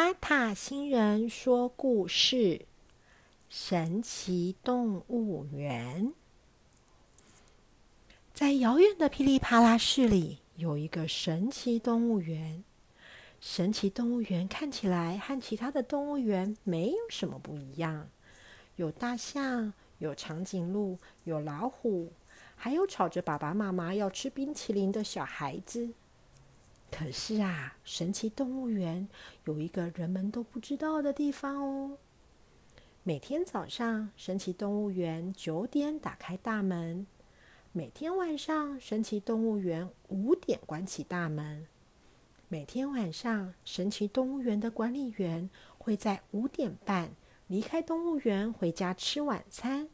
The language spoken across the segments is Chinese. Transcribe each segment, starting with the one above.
塔塔星人说故事：神奇动物园。在遥远的噼里啪啦市里，有一个神奇动物园。神奇动物园看起来和其他的动物园没有什么不一样，有大象，有长颈鹿，有老虎，还有吵着爸爸妈妈要吃冰淇淋的小孩子。可是啊，神奇动物园有一个人们都不知道的地方哦。每天早上，神奇动物园九点打开大门；每天晚上，神奇动物园五点关起大门。每天晚上，神奇动物园的管理员会在五点半离开动物园回家吃晚餐。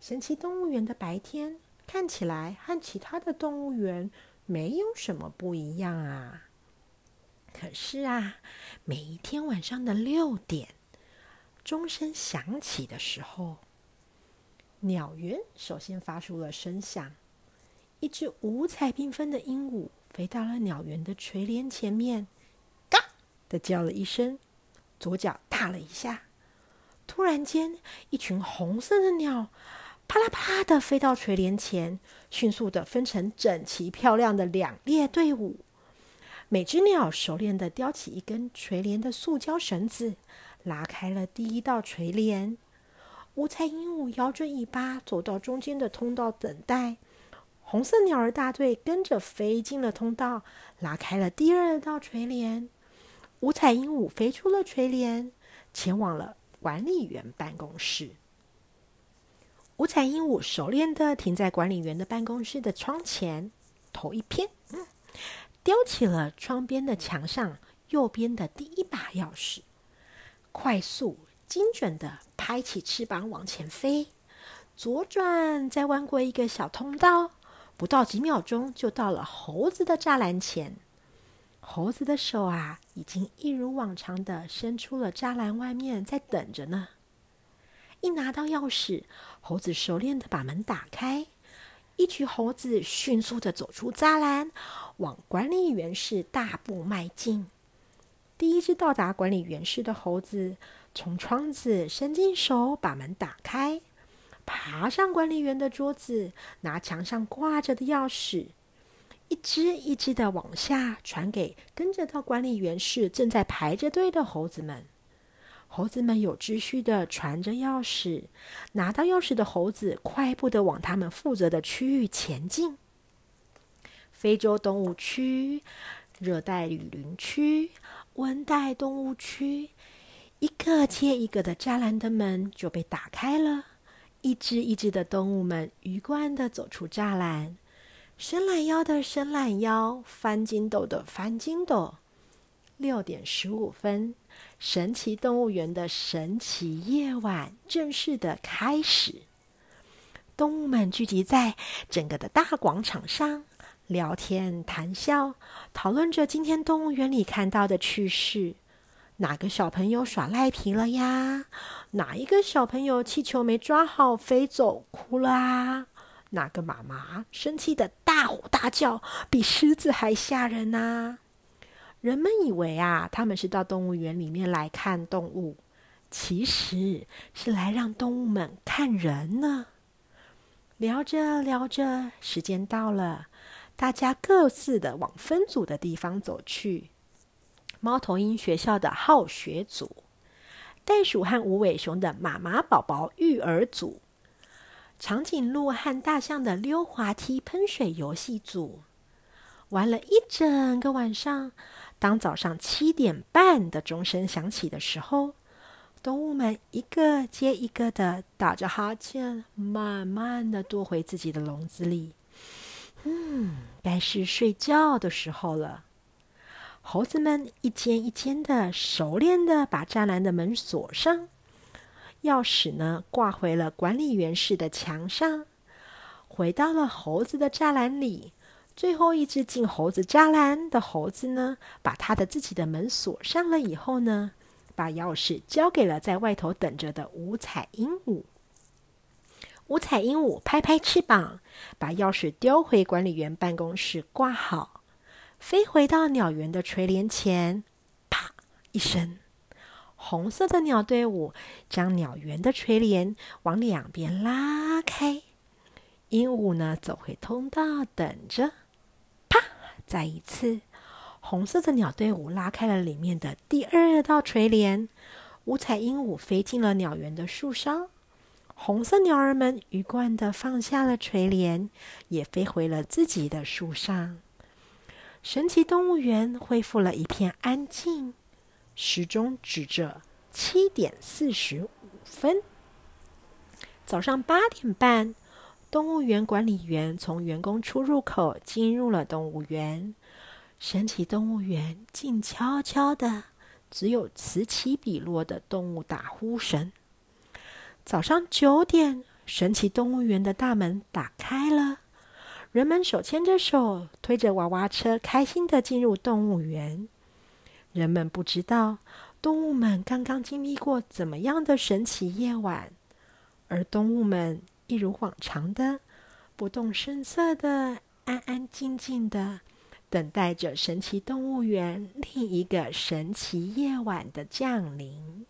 神奇动物园的白天看起来和其他的动物园。没有什么不一样啊！可是啊，每一天晚上的六点，钟声响起的时候，鸟园首先发出了声响。一只五彩缤纷的鹦鹉飞到了鸟园的垂帘前面，嘎的叫了一声，左脚踏了一下。突然间，一群红色的鸟。啪啦啪啦的飞到垂帘前，迅速的分成整齐漂亮的两列队伍。每只鸟熟练的叼起一根垂帘的塑胶绳子，拉开了第一道垂帘。五彩鹦鹉摇着尾巴走到中间的通道等待。红色鸟儿大队跟着飞进了通道，拉开了第二道垂帘。五彩鹦鹉飞出了垂帘，前往了管理员办公室。五彩鹦鹉熟练的停在管理员的办公室的窗前，头一偏，叼起了窗边的墙上右边的第一把钥匙，快速精准的拍起翅膀往前飞，左转再弯过一个小通道，不到几秒钟就到了猴子的栅栏前。猴子的手啊，已经一如往常的伸出了栅栏外面，在等着呢。一拿到钥匙，猴子熟练的把门打开。一群猴子迅速的走出栅栏，往管理员室大步迈进。第一只到达管理员室的猴子，从窗子伸进手，把门打开，爬上管理员的桌子，拿墙上挂着的钥匙，一只一只的往下传给跟着到管理员室正在排着队的猴子们。猴子们有秩序的传着钥匙，拿到钥匙的猴子快步的往他们负责的区域前进。非洲动物区、热带雨林区、温带动物区，一个接一个的栅栏的门就被打开了，一只一只的动物们鱼贯的走出栅栏，伸懒腰的伸懒腰，翻筋斗的翻筋斗。六点十五分。神奇动物园的神奇夜晚正式的开始。动物们聚集在整个的大广场上，聊天谈笑，讨论着今天动物园里看到的趣事。哪个小朋友耍赖皮了呀？哪一个小朋友气球没抓好飞走哭了啊？哪个妈妈生气的大吼大叫，比狮子还吓人呐？人们以为啊，他们是到动物园里面来看动物，其实是来让动物们看人呢。聊着聊着，时间到了，大家各自的往分组的地方走去。猫头鹰学校的好学组，袋鼠和无尾熊的妈妈宝宝育儿组，长颈鹿和大象的溜滑梯喷水游戏组，玩了一整个晚上。当早上七点半的钟声响起的时候，动物们一个接一个的打着哈欠，慢慢的躲回自己的笼子里。嗯，该是睡觉的时候了。猴子们一间一间的熟练的把栅栏的门锁上，钥匙呢挂回了管理员室的墙上，回到了猴子的栅栏里。最后一只进猴子栅栏的猴子呢，把他的自己的门锁上了以后呢，把钥匙交给了在外头等着的五彩鹦鹉。五彩鹦鹉拍拍翅膀，把钥匙丢回管理员办公室挂好，飞回到鸟园的垂帘前，啪一声，红色的鸟队伍将鸟园的垂帘往两边拉开。鹦鹉呢，走回通道，等着。再一次，红色的鸟队伍拉开了里面的第二道垂帘。五彩鹦鹉飞进了鸟园的树梢，红色鸟儿们鱼贯的放下了垂帘，也飞回了自己的树上。神奇动物园恢复了一片安静，时钟指着七点四十五分。早上八点半，动物园管理员从员工出入口进入了动物园。神奇动物园静悄悄的。只有此起彼落的动物打呼声。早上九点，神奇动物园的大门打开了，人们手牵着手，推着娃娃车，开心的进入动物园。人们不知道，动物们刚刚经历过怎么样的神奇夜晚，而动物们一如往常的不动声色的，安安静静的。等待着神奇动物园另一个神奇夜晚的降临。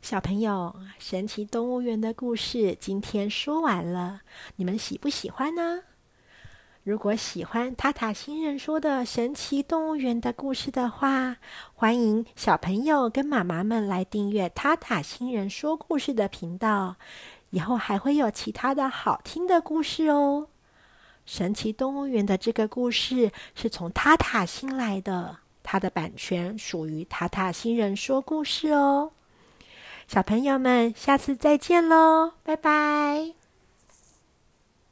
小朋友，神奇动物园的故事今天说完了，你们喜不喜欢呢？如果喜欢塔塔星人说的神奇动物园的故事的话，欢迎小朋友跟妈妈们来订阅塔塔星人说故事的频道，以后还会有其他的好听的故事哦。神奇动物园的这个故事是从塔塔星来的，它的版权属于塔塔星人说故事哦。小朋友们，下次再见喽，拜拜。